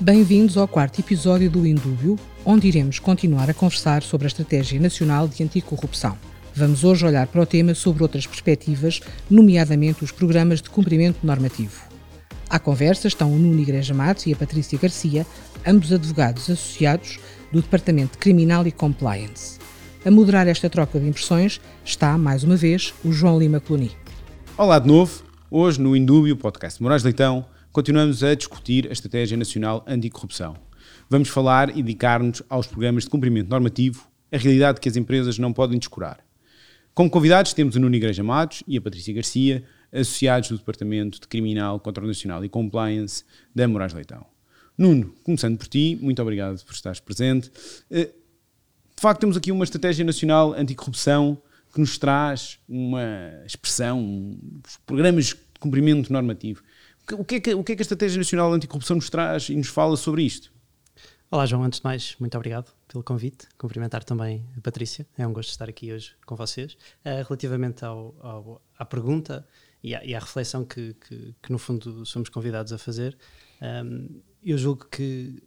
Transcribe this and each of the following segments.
Bem-vindos ao quarto episódio do Indúbio, onde iremos continuar a conversar sobre a Estratégia Nacional de Anticorrupção. Vamos hoje olhar para o tema sobre outras perspectivas, nomeadamente os programas de cumprimento normativo. À conversa estão o Nuno Igreja Matos e a Patrícia Garcia, ambos advogados associados do Departamento de Criminal e Compliance. A moderar esta troca de impressões está, mais uma vez, o João Lima Coloni. Olá de novo. Hoje, no Indúbio, podcast Moraes Leitão, continuamos a discutir a Estratégia Nacional Anticorrupção. Vamos falar e dedicar-nos aos programas de cumprimento normativo, a realidade que as empresas não podem descurar. Como convidados temos o Nuno Igreja Matos e a Patrícia Garcia, associados do Departamento de Criminal, Controle Nacional e Compliance da Moraes Leitão. Nuno, começando por ti, muito obrigado por estares presente. Eh, de facto, temos aqui uma Estratégia Nacional Anticorrupção que nos traz uma expressão, os programas de cumprimento normativo. O que, é que, o que é que a Estratégia Nacional Anticorrupção nos traz e nos fala sobre isto? Olá, João. Antes de mais, muito obrigado pelo convite. Cumprimentar também a Patrícia. É um gosto estar aqui hoje com vocês. Uh, relativamente ao, ao, à pergunta e à, e à reflexão que, que, que, no fundo, somos convidados a fazer, um, ehm, eu julgo que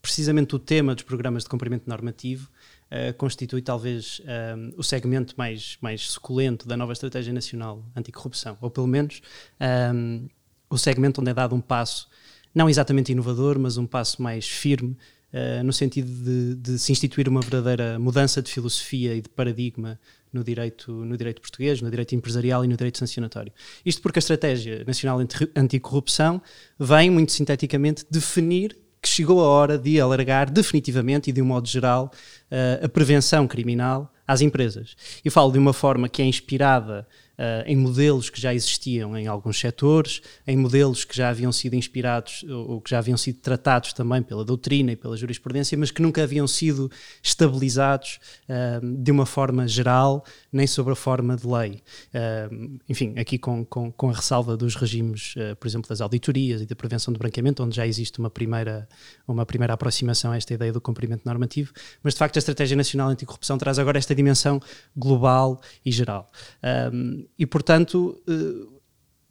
precisamente o tema dos programas de cumprimento normativo uh, constitui talvez um, ehm, o segmento mais, mais suculento da nova Estratégia Nacional Anticorrupção, ou pelo menos. Um, ehm, o segmento onde é dado um passo, não exatamente inovador, mas um passo mais firme, uh, no sentido de, de, se instituir uma verdadeira mudança de filosofia e de paradigma no direito, no direito português, no direito empresarial e no direito sancionatório. Isto porque a Estratégia Nacional Anticorrupção vem, muito sinteticamente, definir que chegou a hora de alargar definitivamente e de um modo geral uh, a prevenção criminal às empresas. E falo de uma forma que é inspirada Uh, em modelos que já existiam em alguns setores, em modelos que já haviam sido inspirados ou, que já haviam sido tratados também pela doutrina e pela jurisprudência, mas que nunca haviam sido estabilizados uh, de uma forma geral, nem sobre a forma de lei. Uh, enfim, aqui com, com, com, a ressalva dos regimes, por exemplo, das auditorias e da prevenção do branqueamento, onde já existe uma primeira, uma primeira aproximação a esta ideia do cumprimento normativo, mas de facto a Estratégia Nacional Anticorrupção traz agora esta dimensão global e geral. Um, e, portanto, eh,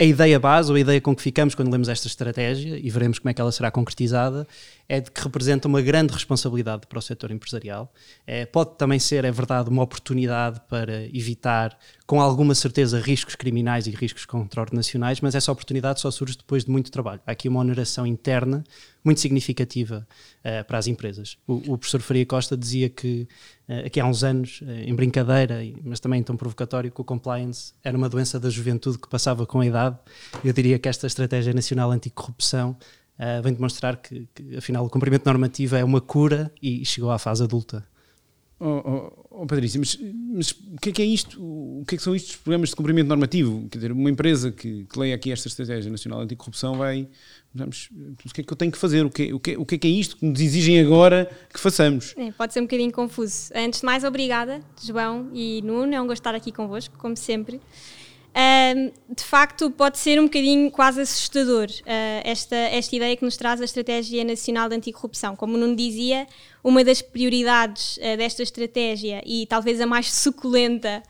a ideia base, ou a ideia com que ficamos quando lemos esta estratégia, e veremos como é que ela será concretizada, é de que representa uma grande responsabilidade para o setor empresarial. É, pode também ser, é verdade, uma oportunidade para evitar, com alguma certeza, riscos criminais e riscos nacionais, mas essa oportunidade só surge depois de muito trabalho. Há aqui uma oneração interna muito significativa uh, para as empresas. O, o, professor Faria Costa dizia que, uh, aqui há uns anos, uh, em brincadeira, mas também tão provocatório, que o compliance era uma doença da juventude que passava com a idade. Eu diria que esta Estratégia Nacional Anticorrupção uh, vem demonstrar que, que, afinal, o cumprimento normativo é uma cura e chegou à fase adulta. Oh, oh, oh Patrícia, mas, mas, o que é que é isto? O que é que são estes programas de cumprimento normativo? Quer dizer, uma empresa que, que leia aqui esta Estratégia Nacional Anticorrupção vai. Vamos, o que é que eu tenho que fazer? O que, o que, o que é que é isto que nos exigem agora que façamos? É, pode ser um bocadinho confuso. Antes de mais, obrigada, João e Nuno. É um gosto estar aqui convosco, como sempre de facto pode ser um bocadinho quase assustador uh, esta, esta ideia que nos traz a Estratégia Nacional de Anticorrupção. Como não dizia, uma das prioridades uh, desta estratégia e talvez a mais suculenta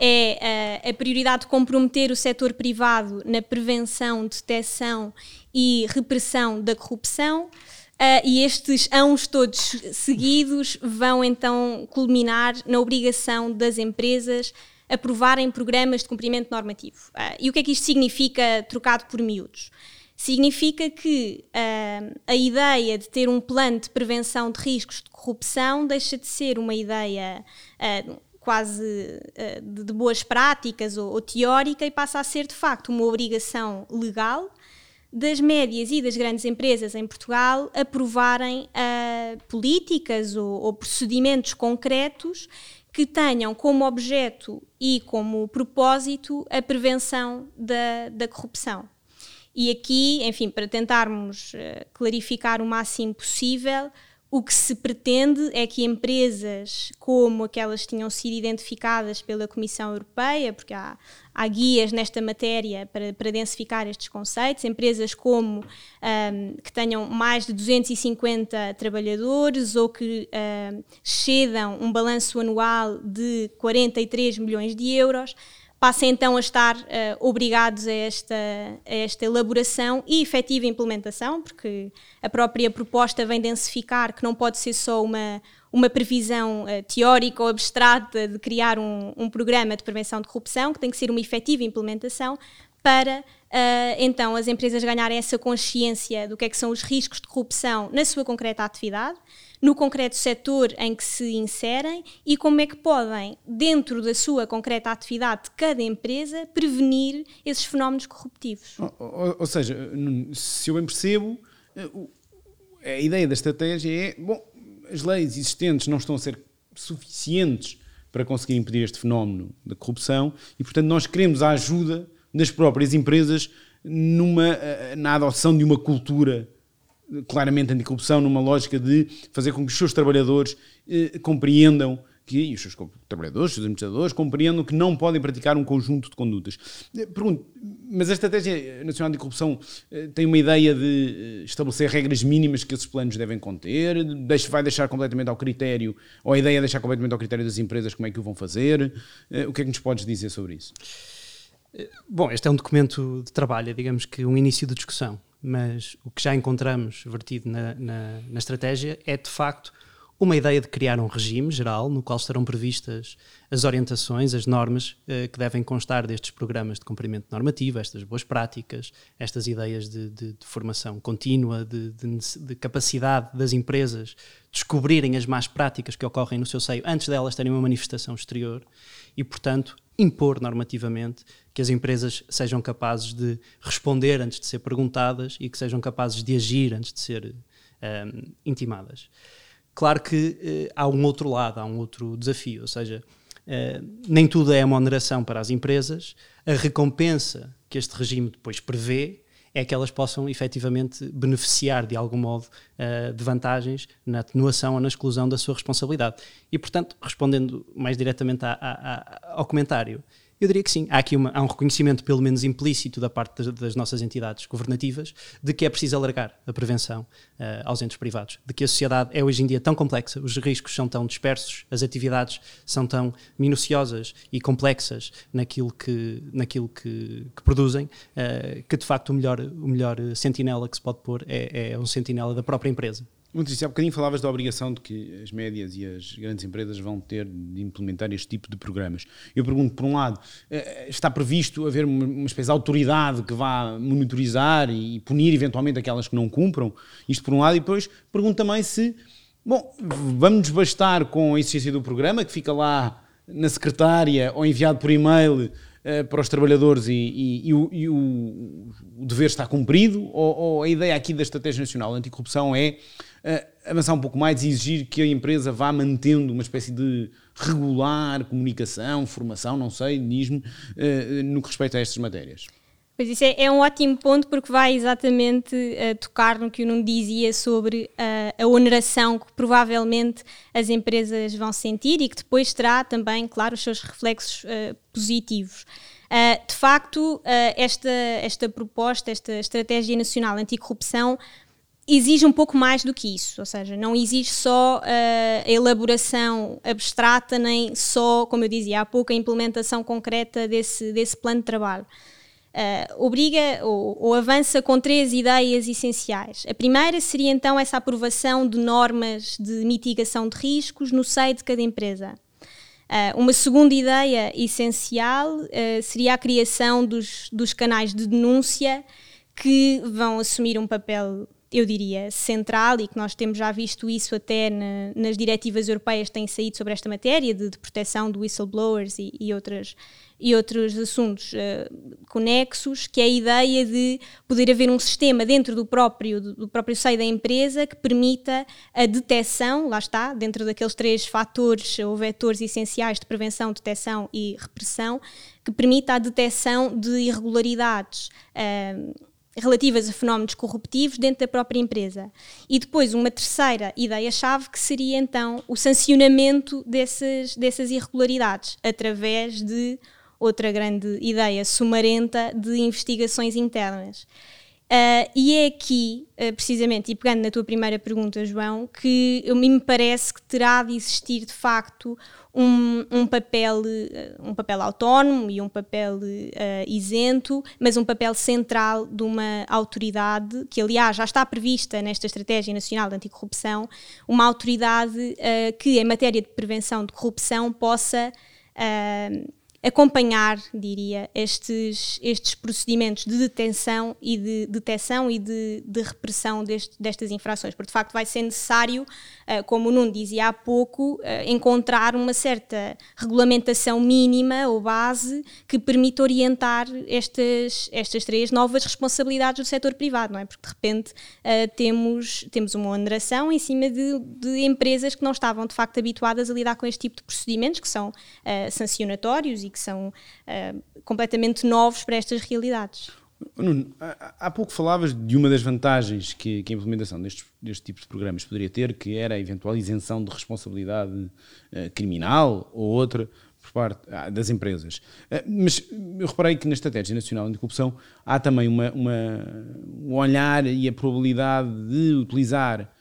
é uh, a prioridade de comprometer o setor privado na prevenção, detecção e repressão da corrupção. Uh, e estes ãos todos seguidos vão então culminar na obrigação das empresas aprovarem programas de cumprimento normativo. Uh, e o que é que isto significa trocado por miúdos? Significa que uh, a ideia de ter um plano de prevenção de riscos de corrupção deixa de ser uma ideia uh, quase de, de, boas práticas ou, ou teórica e passa a ser de facto uma obrigação legal das médias e das grandes empresas em Portugal aprovarem uh, políticas ou, ou, procedimentos concretos que tenham como objeto e como propósito a prevenção da, da corrupção. E aqui, enfim, para tentarmos uh, clarificar o máximo possível, o que se pretende é que empresas como aquelas que tinham sido identificadas pela Comissão Europeia, porque há, há guias nesta matéria para, para densificar estes conceitos, empresas como um, que tenham mais de 250 trabalhadores ou que um, cedam um balanço anual de 43 milhões de euros, passem então a estar uh, obrigados a esta, a esta elaboração e efetiva implementação, porque a própria proposta vem densificar que não pode ser só uma, uma previsão uh, teórica ou abstrata de criar um, um, programa de prevenção de corrupção, que tem que ser uma efetiva implementação para uh, então as empresas ganharem essa consciência do que é que são os riscos de corrupção na sua concreta atividade no concreto setor em que se inserem e como é que podem, dentro da sua concreta atividade de cada empresa, prevenir esses fenómenos corruptivos. Ou, ou, ou seja, se eu bem percebo, eh, a ideia da estratégia é, bom, as leis existentes não estão a ser suficientes para conseguir impedir este fenómeno da corrupção e, portanto, nós queremos a ajuda das próprias empresas numa, eh, na adoção de uma cultura claramente anticorrupção, numa lógica de fazer com que os seus trabalhadores eh, compreendam que, e os seus trabalhadores, os seus administradores, compreendam que não podem praticar um conjunto de condutas. Eh, pergunto, mas a Estratégia Nacional de Corrupção eh, tem uma ideia de eh, estabelecer regras mínimas que esses planos devem conter? Deixa, vai deixar completamente ao critério, ou a ideia é deixar completamente ao critério das empresas como é que o vão fazer? O que é que nos podes dizer sobre isso? Bom, este é um documento de trabalho, é, digamos que um início de discussão mas o que já encontramos vertido na, na, na, estratégia é de facto uma ideia de criar um regime geral no qual estarão previstas as orientações, as normas eh, que devem constar destes programas de cumprimento normativo, estas boas práticas, estas ideias de, de, de formação contínua, de, de, capacidade das empresas descobrirem as más práticas que ocorrem no seu seio antes delas terem uma manifestação exterior e, portanto, impor normativamente que as empresas sejam capazes de responder antes de ser perguntadas e que sejam capazes de agir antes de ser um, intimadas. Claro que uh, há um outro lado, há um outro desafio, ou seja, uh, nem tudo é uma oneração para as empresas, a recompensa que este regime depois prevê é que elas possam efetivamente beneficiar de algum modo uh, de vantagens na atenuação ou na exclusão da sua responsabilidade. E, portanto, respondendo mais diretamente ao comentário, eu diria que sim. Há aqui uma, há um reconhecimento, pelo menos implícito, da parte das, das, nossas entidades governativas, de que é preciso alargar a prevenção uh, aos entes privados. De que a sociedade é hoje em dia tão complexa, os riscos são tão dispersos, as atividades são tão minuciosas e complexas naquilo que, naquilo que, que produzem, uh, que de facto o melhor, o melhor sentinela que se pode pôr é, é um sentinela da própria empresa. Muito há bocadinho falavas da obrigação de que as médias e as grandes empresas vão ter de implementar este tipo de programas. Eu pergunto, por um lado, eh, está previsto haver uma espécie de autoridade que vá monitorizar e punir eventualmente aquelas que não cumpram? Isto por um lado, e depois pergunto também se, bom, vamos bastar com a existência do programa, que fica lá na secretária ou enviado por e-mail uh, para os trabalhadores e, e, e, o, e o, o, dever está cumprido? Ou, ou, a ideia aqui da Estratégia Nacional Anticorrupção é avançar um pouco mais e exigir que a empresa vá mantendo uma espécie de regular comunicação, formação, não sei, nismo, uh, no que respeita a estas matérias. Pois isso é, é, um ótimo ponto porque vai exatamente uh, tocar no que o Nuno dizia sobre uh, a oneração que provavelmente as empresas vão sentir e que depois terá também, claro, os seus reflexos uh, positivos. de facto, esta, esta proposta, esta Estratégia Nacional Anticorrupção exige um pouco mais do que isso, ou seja, não exige só uh, a elaboração abstrata, nem só, como eu dizia há pouco, a implementação concreta desse, desse plano de trabalho. Uh, obriga ou, ou, avança com três ideias essenciais. A primeira seria então essa aprovação de normas de mitigação de riscos no seio de cada empresa. Uh, uma segunda ideia essencial seria a criação dos, dos canais de denúncia que vão assumir um papel eu diria, central e que nós temos já visto isso até na, nas diretivas europeias que têm saído sobre esta matéria de, de proteção de whistleblowers e, e, outras, e outros assuntos uh, conexos, que é a ideia de poder haver um sistema dentro do próprio, do, próprio seio da empresa que permita a detecção, lá está, dentro daqueles três fatores ou vetores essenciais de prevenção, detecção e repressão, que permita a detecção de irregularidades. Uh, relativas a fenómenos corruptivos dentro da própria empresa. E depois uma terceira ideia-chave que seria então o sancionamento dessas, dessas irregularidades através de outra grande ideia sumarenta de investigações internas. Uh, e é aqui, uh, precisamente, e pegando na tua primeira pergunta, João, que me parece que terá de existir de facto um, um papel, um papel autónomo e um papel uh, isento, mas um papel central de uma autoridade, que aliás já está prevista nesta Estratégia Nacional de Anticorrupção, uma autoridade que, em matéria de prevenção de corrupção, possa acompanhar, diria, estes, estes procedimentos de detenção e de detecção e de, de repressão deste, destas infrações, porque de facto vai ser necessário, uh, como o Nuno dizia há pouco, uh, encontrar uma certa regulamentação mínima ou base que permita orientar estas, estas três novas responsabilidades do setor privado, não é? Porque de repente uh, temos, temos uma oneração em cima de, de, empresas que não estavam de facto habituadas a lidar com este tipo de procedimentos, que são sancionatórios e que são uh, completamente novos para estas realidades. Nuno, há pouco falavas de uma das vantagens que, que a implementação destes, deste tipo de programas poderia ter, que era a eventual isenção de responsabilidade uh, criminal ou outra por parte ah, das empresas. Uh, mas eu reparei que na Estratégia Nacional Anticorrupção há também uma, uma, um olhar e a probabilidade de utilizar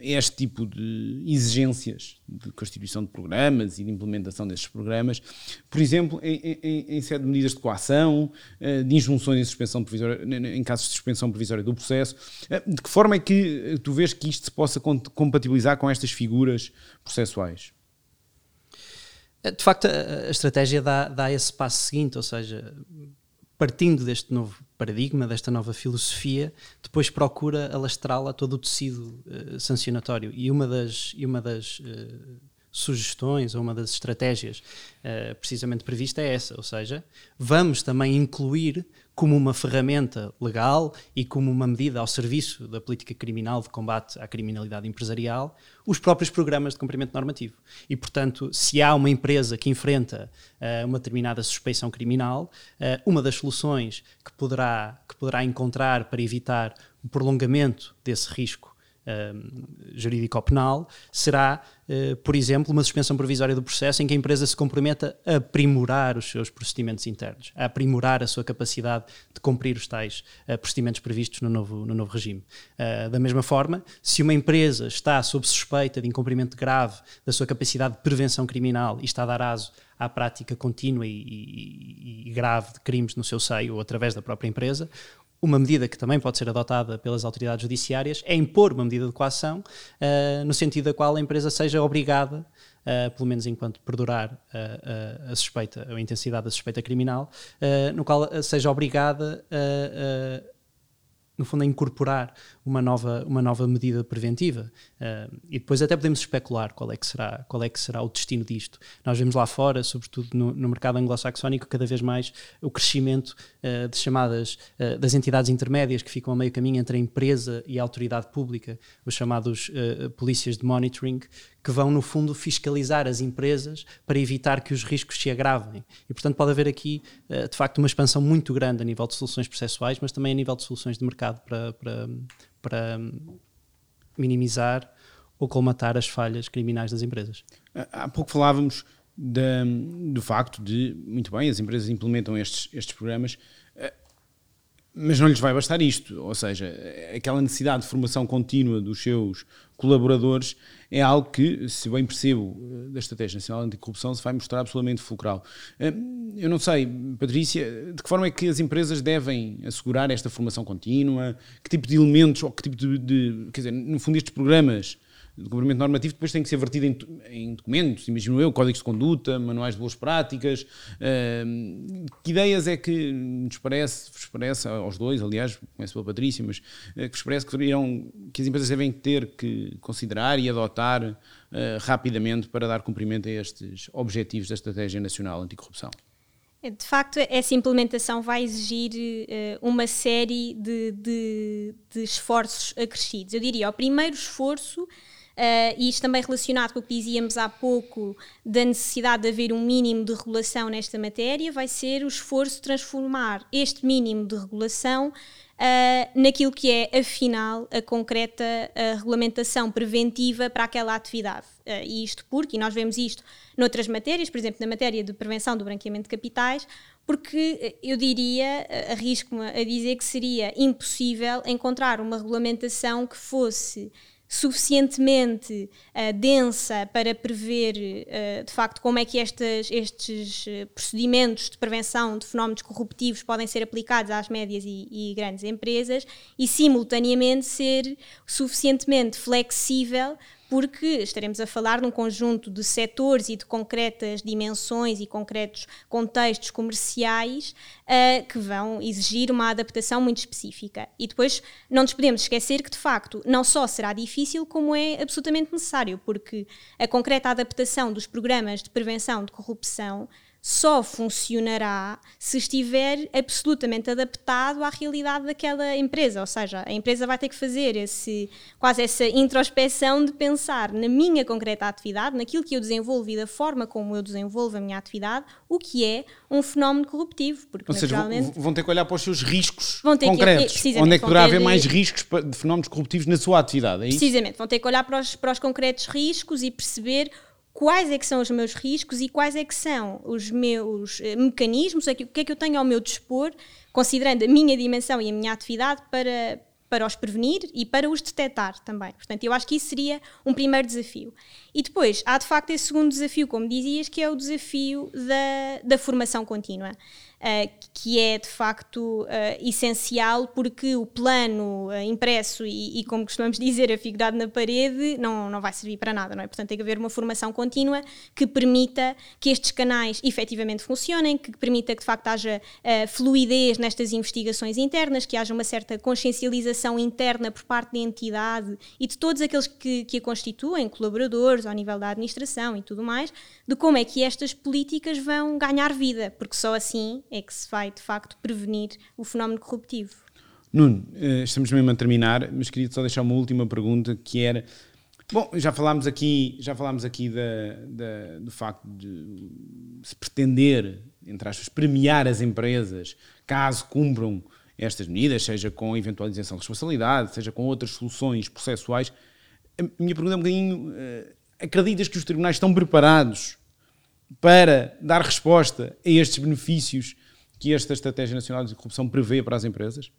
este tipo de exigências de constituição de programas e de implementação destes programas, por exemplo, em, em, em sede de medidas de coação, uh, de injunções em, suspensão provisória, em casos de suspensão provisória do processo, uh, de que forma é que tu vês que isto se possa compatibilizar com estas figuras processuais? De facto, a, estratégia dá, dá esse passo seguinte, ou seja, partindo deste novo paradigma, desta nova filosofia, depois procura alastrá-la todo o tecido uh, sancionatório. E uma das, e uma das uh, sugestões ou uma das estratégias uh, precisamente prevista é essa, ou seja, vamos também incluir como uma ferramenta legal e como uma medida ao serviço da política criminal de combate à criminalidade empresarial, os próprios programas de cumprimento normativo. E, portanto, se há uma empresa que enfrenta uh, uma determinada suspeição criminal, uh, uma das soluções que poderá, que poderá encontrar para evitar o prolongamento desse risco jurídico-penal será, uh, por exemplo, uma suspensão provisória do processo em que a empresa se comprometa a aprimorar os seus procedimentos internos, a aprimorar a sua capacidade de cumprir os tais uh, procedimentos previstos no novo, no novo regime. Uh, da mesma forma, se uma empresa está sob suspeita de incumprimento grave da sua capacidade de prevenção criminal e está a dar aso à prática contínua e, e, e, grave de crimes no seu seio ou através da própria empresa, uma medida que também pode ser adotada pelas autoridades judiciárias é impor uma medida de coação, uh, no sentido da qual a empresa seja obrigada, uh, pelo menos enquanto perdurar uh, a suspeita, a intensidade da suspeita criminal, no qual seja obrigada no fundo, a incorporar uma nova, uma nova medida preventiva. Uh, e depois até podemos especular qual é, que será, qual é que será o destino disto. Nós vemos lá fora, sobretudo no, no mercado anglo-saxónico, cada vez mais o crescimento uh, de chamadas uh, das entidades intermédias que ficam a meio caminho entre a empresa e a autoridade pública, os chamados polícias de monitoring, que vão, no fundo, fiscalizar as empresas para evitar que os riscos se agravem. E, portanto, pode haver aqui, de facto, uma expansão muito grande a nível de soluções processuais, mas também a nível de soluções de mercado para, para, para minimizar ou colmatar as falhas criminais das empresas. Há pouco falávamos do facto de, muito bem, as empresas implementam estes, estes programas, eh, mas não lhes vai bastar isto, ou seja, aquela necessidade de formação contínua dos seus colaboradores é algo que, se bem percebo, eh, da Estratégia Nacional Anticorrupção se vai mostrar absolutamente fulcral. Eh, eu não sei, Patrícia, de que forma é que as empresas devem assegurar esta formação contínua? Que tipo de elementos, ou que tipo de, de quer dizer, no fundo estes programas de cumprimento normativo depois tem que ser vertido em, em, documentos, imagino eu, códigos de conduta, manuais de boas práticas. Uh, que ideias é que nos parece, vos parece, aos dois, aliás, começo pela Patrícia, mas uh, que vos parece que, deveriam, que as empresas devem ter que considerar e adotar uh, rapidamente para dar cumprimento a estes objetivos da Estratégia Nacional Anticorrupção? De facto, essa implementação vai exigir uh, uma série de, de, de, esforços acrescidos. Eu diria, o primeiro esforço Uh, e isto também relacionado com o que dizíamos há pouco da necessidade de haver um mínimo de regulação nesta matéria, vai ser o esforço de transformar este mínimo de regulação uh, naquilo que é, afinal, a concreta a regulamentação preventiva para aquela atividade. Uh, e isto porque, e nós vemos isto noutras matérias, por exemplo, na matéria de prevenção do branqueamento de capitais, porque eu diria, arrisco-me a dizer que seria impossível encontrar uma regulamentação que fosse suficientemente uh, densa para prever uh, de facto como é que estas, estes uh, procedimentos de prevenção de fenómenos corruptivos podem ser aplicados às médias e, e, grandes empresas e simultaneamente ser suficientemente flexível porque estaremos a falar de um conjunto de setores e de concretas dimensões e concretos contextos comerciais uh, que vão exigir uma adaptação muito específica. E depois não nos podemos esquecer que, de facto, não só será difícil, como é absolutamente necessário, porque a concreta adaptação dos programas de prevenção de corrupção só funcionará se estiver absolutamente adaptado à realidade daquela empresa. Ou seja, a empresa vai ter que fazer esse, quase essa introspeção de pensar na minha concreta atividade, naquilo que eu desenvolvo e da forma como eu desenvolvo a minha atividade, o que é um fenómeno corruptivo. Porque, Ou seja, vão ter que olhar para os seus riscos concretos. Que, onde é que poderá haver de... mais riscos de fenómenos corruptivos na sua atividade? É Precisamente, vão ter que olhar para os, para os concretos riscos e perceber quais é que são os meus riscos e quais é que são os meus uh, mecanismos, o que é que eu tenho ao meu dispor, considerando a minha dimensão e a minha atividade para, para os prevenir e para os detectar também. Portanto, eu acho que isso seria um primeiro desafio. E depois, há de facto esse segundo desafio, como dizias, que é o desafio da, da formação contínua. Uh, que é de facto uh, essencial porque o plano uh, impresso e, e, como costumamos dizer, afigurado na parede não, não vai servir para nada, não é? Portanto, tem que haver uma formação contínua que permita que estes canais efetivamente funcionem, que permita que de facto haja fluidez nestas investigações internas, que haja uma certa consciencialização interna por parte da entidade e de todos aqueles que, que a constituem, colaboradores ao nível da administração e tudo mais, de como é que estas políticas vão ganhar vida, porque só assim é que se vai de facto prevenir o fenómeno corruptivo. Nuno, eh, estamos mesmo a terminar, mas queria só deixar uma última pergunta que era. Bom, já falámos aqui, já falámos aqui da, da, do facto de se pretender, entre aspas, premiar as empresas caso cumpram estas medidas, seja com eventualização de responsabilidade, seja com outras soluções processuais. A minha pergunta é um bocadinho: eh, acreditas que os tribunais estão preparados para dar resposta a estes benefícios que esta Estratégia Nacional de Corrupção prevê para as empresas?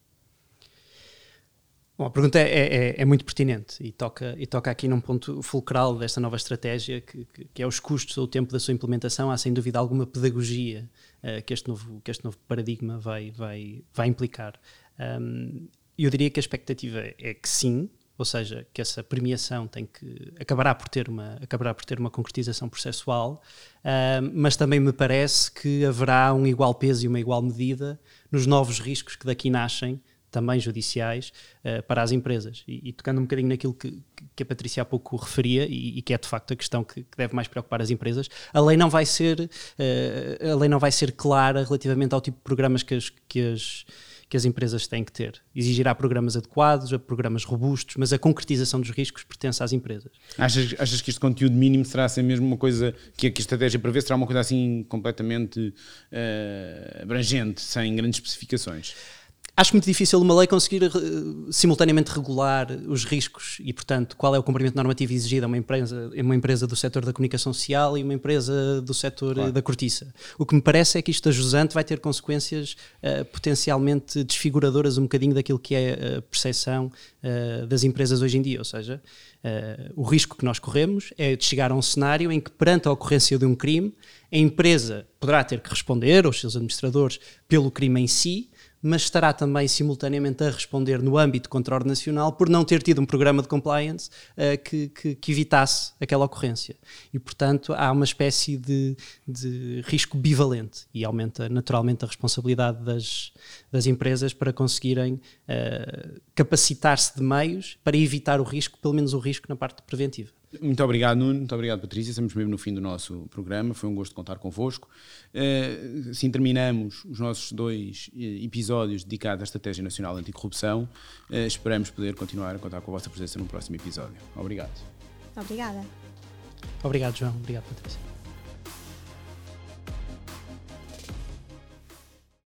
Bom, a pergunta é, é, é, é, muito pertinente e toca, e toca aqui num ponto fulcral desta nova estratégia, que, que, que é os custos ou o tempo da sua implementação. Há sem dúvida alguma pedagogia uh, que, este novo, que este novo paradigma vai, vai, vai implicar. Um, eu diria que a expectativa é que sim, ou seja, que essa premiação tem que acabará por ter uma acabará por ter uma concretização processual, uh, mas também me parece que haverá um igual peso e uma igual medida nos novos riscos que daqui nascem, também judiciais, uh, para as empresas. E, e, tocando um bocadinho naquilo que, que a Patrícia há pouco referia e, e que é de facto a questão que, que, deve mais preocupar as empresas, a lei não vai ser uh, a lei não vai ser clara relativamente ao tipo de programas que as, que as que as empresas têm que ter. Exigirá programas adequados, programas robustos, mas a concretização dos riscos pertence às empresas. Achas, achas que este conteúdo mínimo será assim mesmo uma coisa que a, que a estratégia prevê? Será uma coisa assim completamente uh, abrangente, sem grandes especificações? Acho muito difícil uma lei conseguir uh, simultaneamente regular os riscos e, portanto, qual é o cumprimento normativo exigido a uma empresa, uma empresa do setor da comunicação social e uma empresa do setor claro. da cortiça. O que me parece é que isto ajusante vai ter consequências uh, potencialmente desfiguradoras um bocadinho daquilo que é a percepção uh, das empresas hoje em dia, ou seja, o risco que nós corremos é de chegar a um cenário em que, perante a ocorrência de um crime, a empresa poderá ter que responder, aos seus administradores, pelo crime em si, mas estará também simultaneamente a responder no âmbito controle nacional por não ter tido um programa de compliance uh, que, que, que, evitasse aquela ocorrência. E, portanto, há uma espécie de, de risco bivalente e aumenta naturalmente a responsabilidade das, das empresas para conseguirem uh, capacitar-se de meios para evitar o risco, pelo menos o risco na parte preventiva. Muito obrigado, Nuno. Muito obrigado, Patrícia. Estamos mesmo no fim do nosso programa. Foi um gosto contar convosco. Uh, assim terminamos os nossos dois eh, episódios dedicados à Estratégia Nacional Anticorrupção. Uh, esperamos poder continuar a contar com a vossa presença no próximo episódio. Obrigado. Obrigada. Obrigado, João. Obrigado, Patrícia.